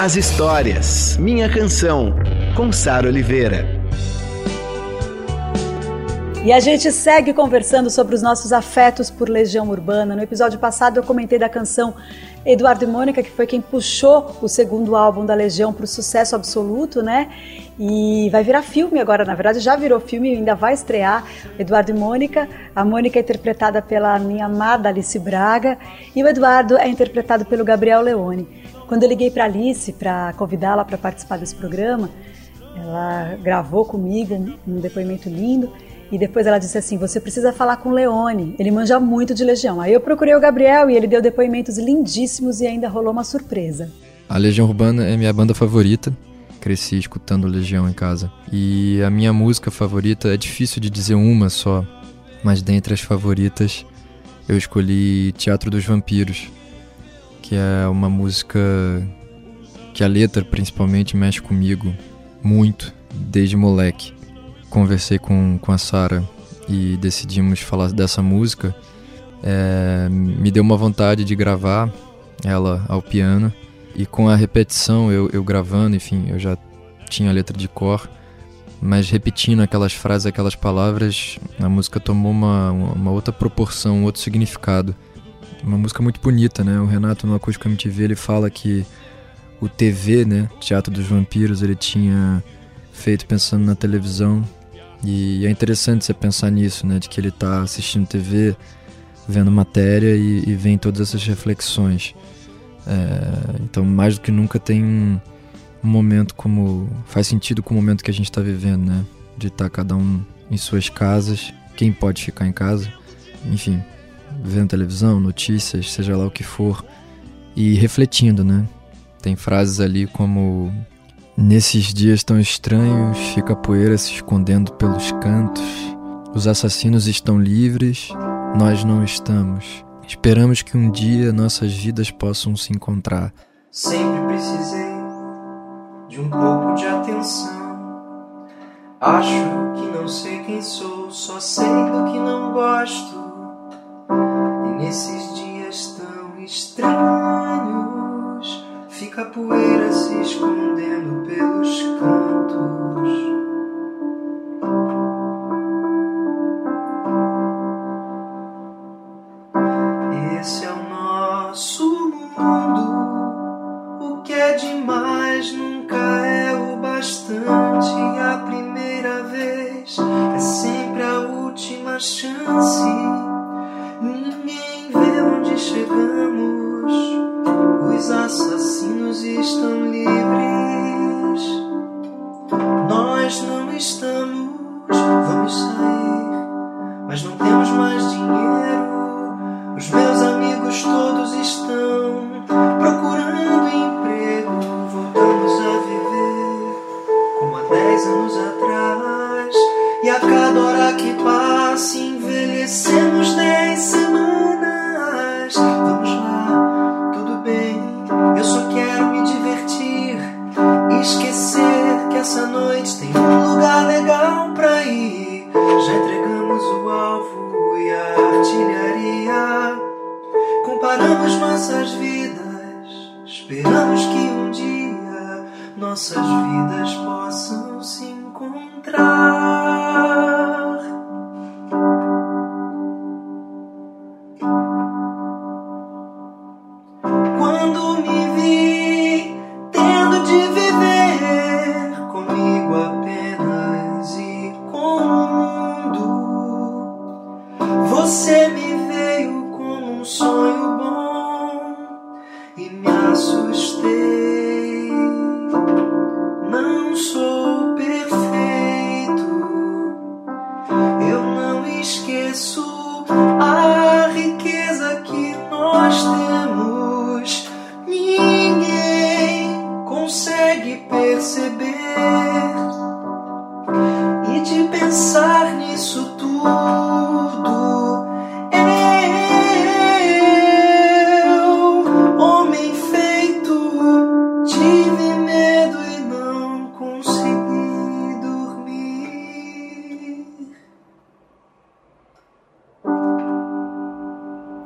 as histórias. Minha canção, com Sara Oliveira. E a gente segue conversando sobre os nossos afetos por Legião Urbana. No episódio passado eu comentei da canção Eduardo e Mônica, que foi quem puxou o segundo álbum da Legião para o sucesso absoluto, né? E vai virar filme agora, na verdade já virou filme e ainda vai estrear Eduardo e Mônica. A Mônica é interpretada pela minha amada Alice Braga e o Eduardo é interpretado pelo Gabriel Leone. Quando eu liguei para Alice para convidá-la para participar desse programa, ela gravou comigo um depoimento lindo e depois ela disse assim: Você precisa falar com o Leone, ele manja muito de Legião. Aí eu procurei o Gabriel e ele deu depoimentos lindíssimos e ainda rolou uma surpresa. A Legião Urbana é minha banda favorita. Cresci escutando Legião em casa. E a minha música favorita é difícil de dizer uma só, mas dentre as favoritas eu escolhi Teatro dos Vampiros, que é uma música que a letra principalmente mexe comigo muito desde moleque conversei com, com a Sara e decidimos falar dessa música, é, me deu uma vontade de gravar ela ao piano. E com a repetição, eu, eu gravando, enfim, eu já tinha a letra de cor, mas repetindo aquelas frases, aquelas palavras, a música tomou uma, uma outra proporção, um outro significado. Uma música muito bonita, né? O Renato no Acústico MTV ele fala que o TV, né, Teatro dos Vampiros, ele tinha feito pensando na televisão e é interessante você pensar nisso, né? De que ele está assistindo TV, vendo matéria e, e vem todas essas reflexões. É, então, mais do que nunca tem um, um, momento como. faz sentido com o momento que a gente está vivendo, né? De estar tá cada um em suas casas, quem pode ficar em casa, enfim, vendo televisão, notícias, seja lá o que for, e refletindo, né? Tem frases ali como Nesses dias tão estranhos, fica a poeira se escondendo pelos cantos. Os assassinos estão livres, nós não estamos. Esperamos que um dia nossas vidas possam se encontrar. Sempre precisei de um pouco de atenção. Acho que não sei quem sou, só sei do que não gosto. Nesses dias tão estranhos Fica a poeira se escondendo pelos cantos. Esse é o nosso mundo. O que é demais nossas vidas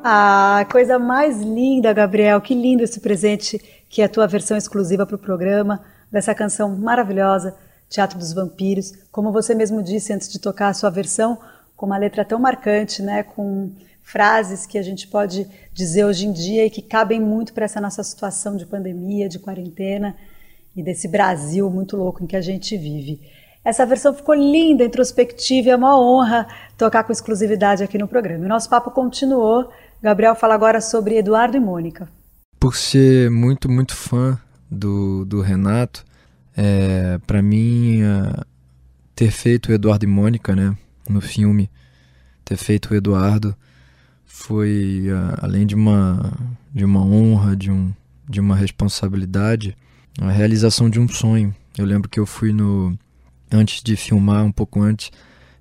Ah, coisa mais linda, Gabriel. Que lindo esse presente que é a tua versão exclusiva para o programa dessa canção maravilhosa, Teatro dos Vampiros. Como você mesmo disse antes de tocar a sua versão, com uma letra tão marcante, né, com frases que a gente pode dizer hoje em dia e que cabem muito para essa nossa situação de pandemia, de quarentena e desse Brasil muito louco em que a gente vive. Essa versão ficou linda, introspectiva e é uma honra tocar com exclusividade aqui no programa. E nosso papo continuou. Gabriel fala agora sobre Eduardo e Mônica. Por ser muito, muito fã do, do Renato, é, para mim, uh, ter feito Eduardo e Mônica, né, no filme, ter feito o Eduardo, foi uh, além de uma, de uma honra, de, um, de uma responsabilidade, a realização de um sonho. Eu lembro que eu fui no. Antes de filmar, um pouco antes,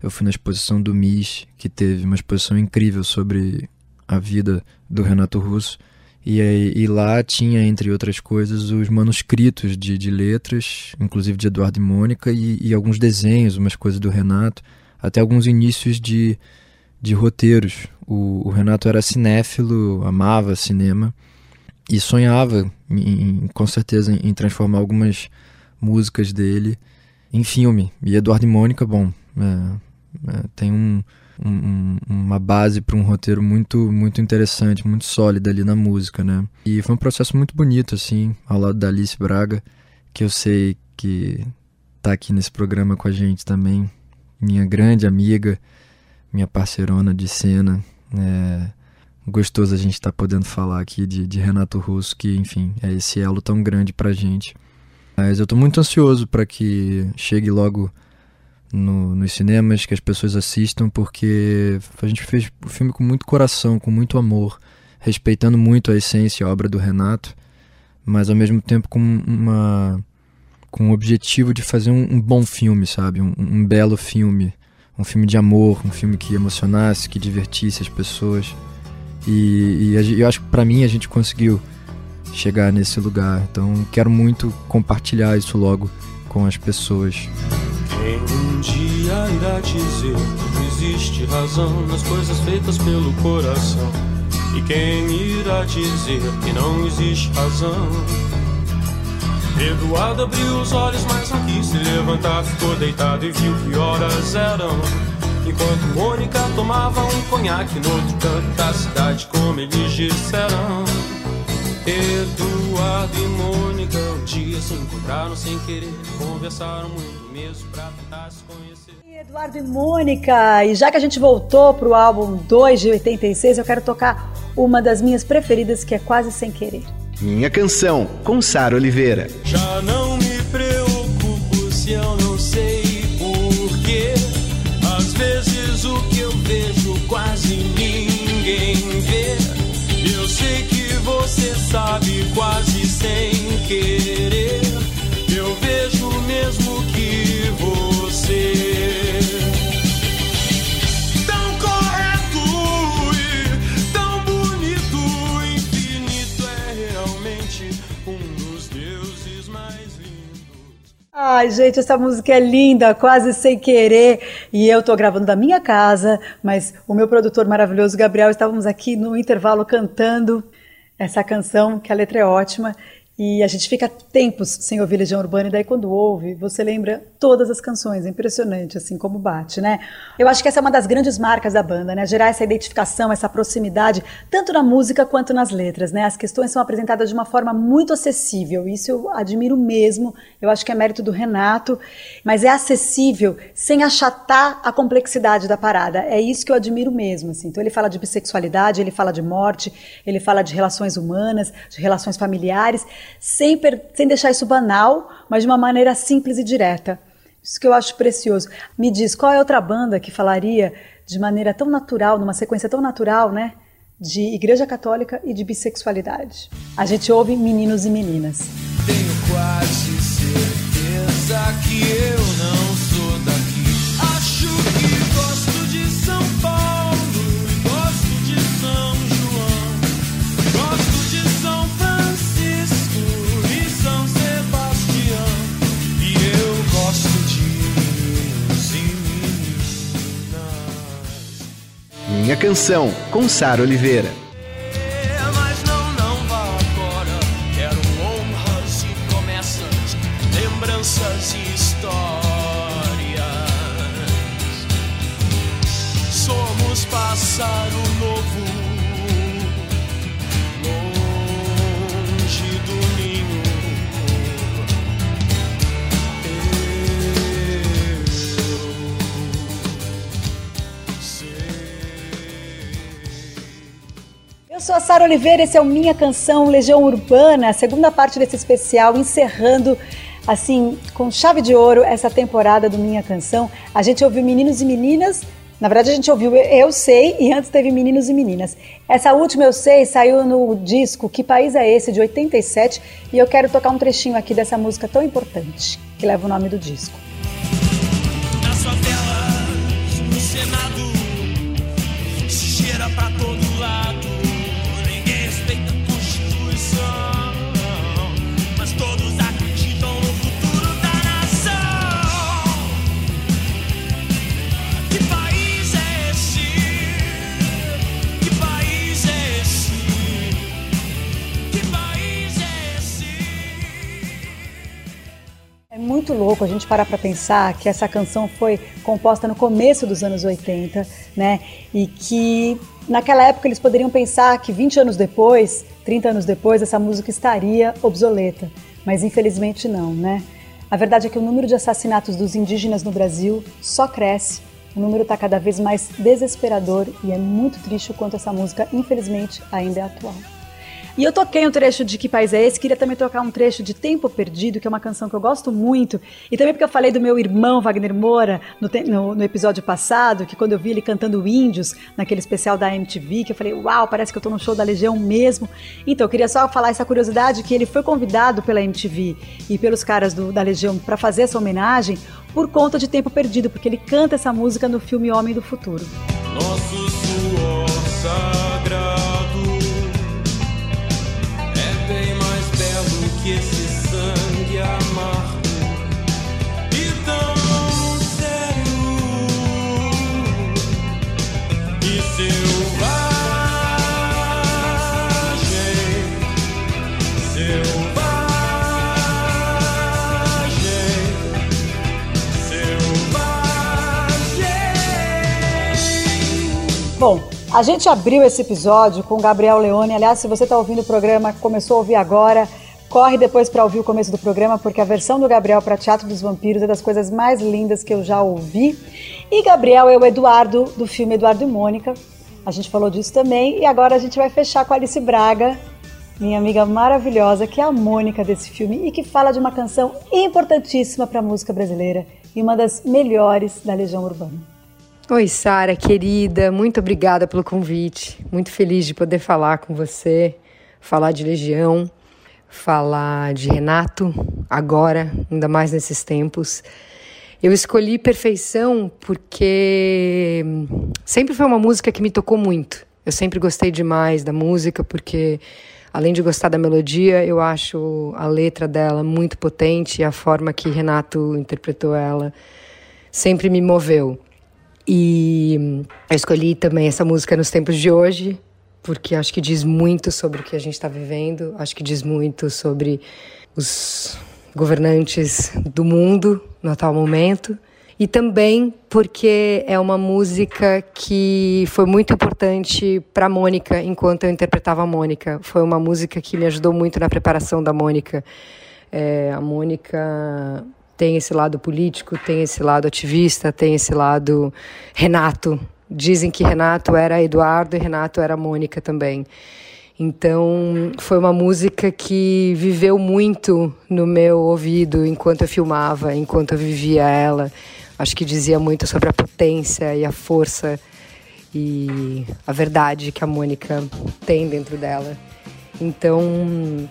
eu fui na exposição do MIS, que teve uma exposição incrível sobre a vida do Renato Russo. E, e lá tinha, entre outras coisas, os manuscritos de, de letras, inclusive de Eduardo e Mônica, e, e, alguns desenhos, umas coisas do Renato, até alguns inícios de, de roteiros. O, o Renato era cinéfilo, amava cinema e sonhava, em, com certeza, em transformar algumas músicas dele em filme. E Eduardo e Mônica, bom, é, é, tem um um, uma base para um roteiro muito muito interessante, muito sólida ali na música, né? E foi um processo muito bonito, assim, ao lado da Alice Braga, que eu sei que tá aqui nesse programa com a gente também, minha grande amiga, minha parceirona de cena, é gostoso a gente estar tá podendo falar aqui de, de Renato Russo, que, enfim, é esse elo tão grande pra gente. Mas eu tô muito ansioso para que chegue logo no, nos cinemas, que as pessoas assistam, porque a gente fez o filme com muito coração, com muito amor, respeitando muito a essência a obra do Renato, mas ao mesmo tempo com uma com o objetivo de fazer um, um bom filme, sabe? Um, um, belo filme, um filme de amor, um filme que emocionasse, que divertisse as pessoas. E, e eu acho que para mim a gente conseguiu chegar nesse lugar. Então quero muito compartilhar isso logo com as pessoas. Quem dia irá dizer que existe razão nas coisas feitas pelo coração? E quem irá dizer que não existe razão? Eduardo abriu os olhos, mas não quis se levantar. Ficou deitado e viu que horas eram. Enquanto Mônica tomava um conhaque no outro canto da cidade, como eles disseram. Eduardo e Mônica um dia se encontraram sem querer, conversaram muito mesmo pra se conhecer. Eduardo e Mônica, e já que a gente voltou pro álbum 2 de 86, eu quero tocar uma das minhas preferidas que é Quase Sem Querer. Minha canção, com Sara Oliveira. Já não me preocupo se eu não sei porquê. Às vezes o que eu vejo quase ninguém vê. Eu sei que você sabe quase sem querer. Ai, gente, essa música é linda, quase sem querer. E eu tô gravando da minha casa, mas o meu produtor maravilhoso, Gabriel, estávamos aqui no intervalo cantando essa canção, que a letra é ótima. E a gente fica tempos sem ouvir Legião Urbana, e daí quando ouve, você lembra todas as canções. É impressionante, assim, como bate, né? Eu acho que essa é uma das grandes marcas da banda, né? Gerar essa identificação, essa proximidade, tanto na música quanto nas letras, né? As questões são apresentadas de uma forma muito acessível. Isso eu admiro mesmo. Eu acho que é mérito do Renato. Mas é acessível sem achatar a complexidade da parada. É isso que eu admiro mesmo, assim. Então ele fala de bissexualidade, ele fala de morte, ele fala de relações humanas, de relações familiares sem, sem deixar isso banal, mas de uma maneira simples e direta. Isso que eu acho precioso. Me diz, qual é outra banda que falaria de maneira tão natural, numa sequência tão natural, né? De Igreja Católica e de bissexualidade. A gente ouve Meninos e Meninas. Tenho quase certeza que eu não canção, com Sara Oliveira. Mas não, não sou a Sara Oliveira, esse é o Minha Canção Legião Urbana, a segunda parte desse especial, encerrando assim, com chave de ouro, essa temporada do Minha Canção. A gente ouviu Meninos e Meninas, na verdade a gente ouviu Eu Sei e antes teve Meninos e Meninas. Essa última Eu Sei saiu no disco Que País é Esse, de 87, e eu quero tocar um trechinho aqui dessa música tão importante, que leva o nome do disco. Muito louco a gente parar para pensar que essa canção foi composta no começo dos anos 80, né? E que naquela época eles poderiam pensar que 20 anos depois, 30 anos depois, essa música estaria obsoleta. Mas infelizmente não, né? A verdade é que o número de assassinatos dos indígenas no Brasil só cresce. O número está cada vez mais desesperador e é muito triste o quanto essa música, infelizmente, ainda é atual. E eu toquei um trecho de Que País é Esse? Queria também tocar um trecho de Tempo Perdido, que é uma canção que eu gosto muito. E também porque eu falei do meu irmão Wagner Moura no, no- no episódio passado, que quando eu vi ele cantando Índios, naquele especial da MTV, que eu falei, uau, parece que eu tô no show da Legião mesmo. Então, eu queria só falar essa curiosidade, que ele foi convidado pela MTV e pelos caras do- da Legião para fazer essa homenagem por conta de Tempo Perdido, porque ele canta essa música no filme Homem do Futuro. Nosso suor sagrado que esse sangue. Bom, a gente abriu esse episódio com Gabriel Leone. Aliás, se você está ouvindo o programa, começou a ouvir agora, corre depois para ouvir o começo do programa, porque a versão do Gabriel para Teatro dos Vampiros é das coisas mais lindas que eu já ouvi. E Gabriel é o Eduardo do filme Eduardo e Mônica. A gente falou disso também. E agora a gente vai fechar com Alice Braga, minha amiga maravilhosa, que é a Mônica desse filme e que fala de uma canção importantíssima para a música brasileira e uma das melhores da Legião Urbana. Oi, Sara, querida, muito obrigada pelo convite. Muito feliz de poder falar com você, falar de Legião, falar de Renato, agora, ainda mais nesses tempos. Eu escolhi Perfeição porque sempre foi uma música que me tocou muito. Eu sempre gostei demais da música porque além de gostar da melodia, eu acho a letra dela muito potente e a forma que Renato interpretou ela sempre me moveu. E eu escolhi também essa música nos tempos de hoje, porque acho que diz muito sobre o que a gente está vivendo, acho que diz muito sobre os governantes do mundo no atual momento. E também porque é uma música que foi muito importante para Mônica enquanto eu interpretava a Mônica. Foi uma música que me ajudou muito na preparação da Mônica. É, a Mônica tem esse lado político, tem esse lado ativista, tem esse lado Renato. Dizem que Renato era Eduardo e Renato era Mônica também. Então, foi uma música que viveu muito no meu ouvido enquanto eu filmava, enquanto eu vivia ela. Acho que dizia muito sobre a potência e a força e a verdade que a Mônica tem dentro dela. Então,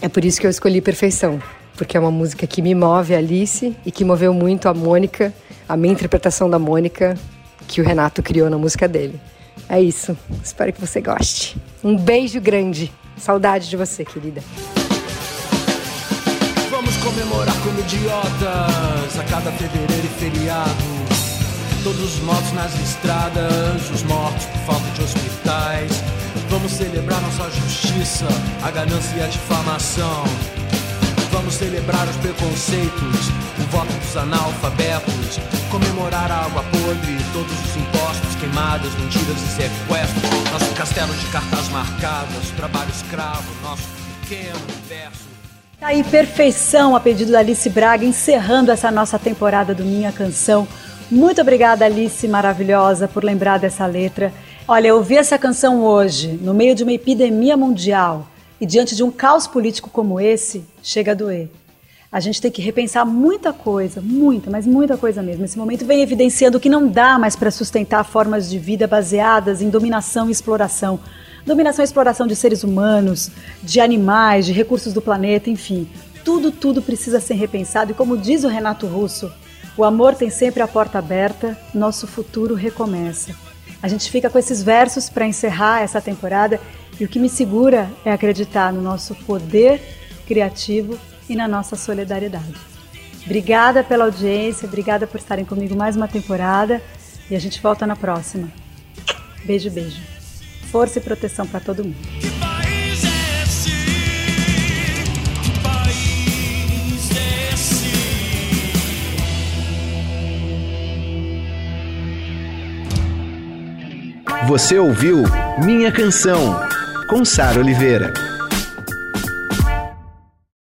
é por isso que eu escolhi Perfeição. porque é uma música que me move, Alice, e que moveu muito a Mônica, a minha interpretação da Mônica, que o Renato criou na música dele. É isso. Espero que você goste. Um beijo grande. Saudade de você, querida. Vamos comemorar como idiotas a cada fevereiro e feriado. Todos os mortos nas estradas, os mortos por falta de hospitais. Vamos celebrar nossa justiça, a ganância e a difamação. Vamos celebrar os preconceitos, o voto dos analfabetos, comemorar a água podre, todos os impostos, queimadas, mentiras e sequestros, nosso castelo de cartas marcadas, trabalho escravo, nosso pequeno universo. Tá aí, perfeição a pedido da Alice Braga, encerrando essa nossa temporada do Minha Canção. Muito obrigada, Alice, maravilhosa, por lembrar dessa letra. Olha, eu ouvi essa canção hoje, no meio de uma epidemia mundial, e diante de um caos político como esse, chega a doer. A gente tem que repensar muita coisa, muita, mas muita coisa mesmo. Esse momento vem evidenciando que não dá mais para sustentar formas de vida baseadas em dominação e exploração. Dominação e exploração de seres humanos, de animais, de recursos do planeta, enfim. Tudo, tudo precisa ser repensado e como diz o Renato Russo, o amor tem sempre a porta aberta, nosso futuro recomeça. A gente fica com esses versos para encerrar essa temporada e o que me segura é acreditar no nosso poder criativo e na nossa solidariedade. Obrigada pela audiência, obrigada por estarem comigo mais uma temporada e a gente volta na próxima. Beijo, beijo. Força e proteção para todo mundo. É é? Você ouviu Minha Canção, com Sara Oliveira.